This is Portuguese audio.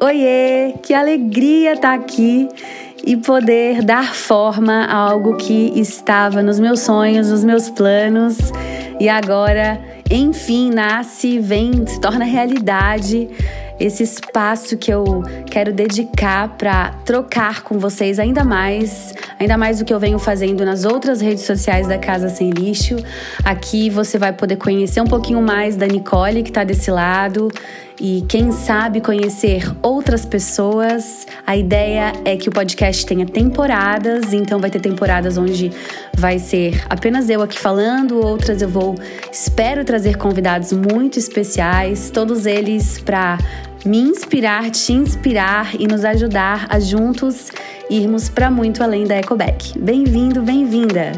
Oiê, que alegria estar tá aqui e poder dar forma a algo que estava nos meus sonhos, nos meus planos e agora, enfim, nasce, vem, se torna realidade esse espaço que eu quero dedicar para trocar com vocês ainda mais, ainda mais do que eu venho fazendo nas outras redes sociais da Casa Sem Lixo. Aqui você vai poder conhecer um pouquinho mais da Nicole que está desse lado e quem sabe conhecer outras pessoas. A ideia é que o podcast tenha temporadas, então vai ter temporadas onde vai ser apenas eu aqui falando, outras eu vou espero trazer convidados muito especiais, todos eles para me inspirar, te inspirar e nos ajudar a juntos irmos para muito além da Ecoback. Bem-vindo, bem-vinda.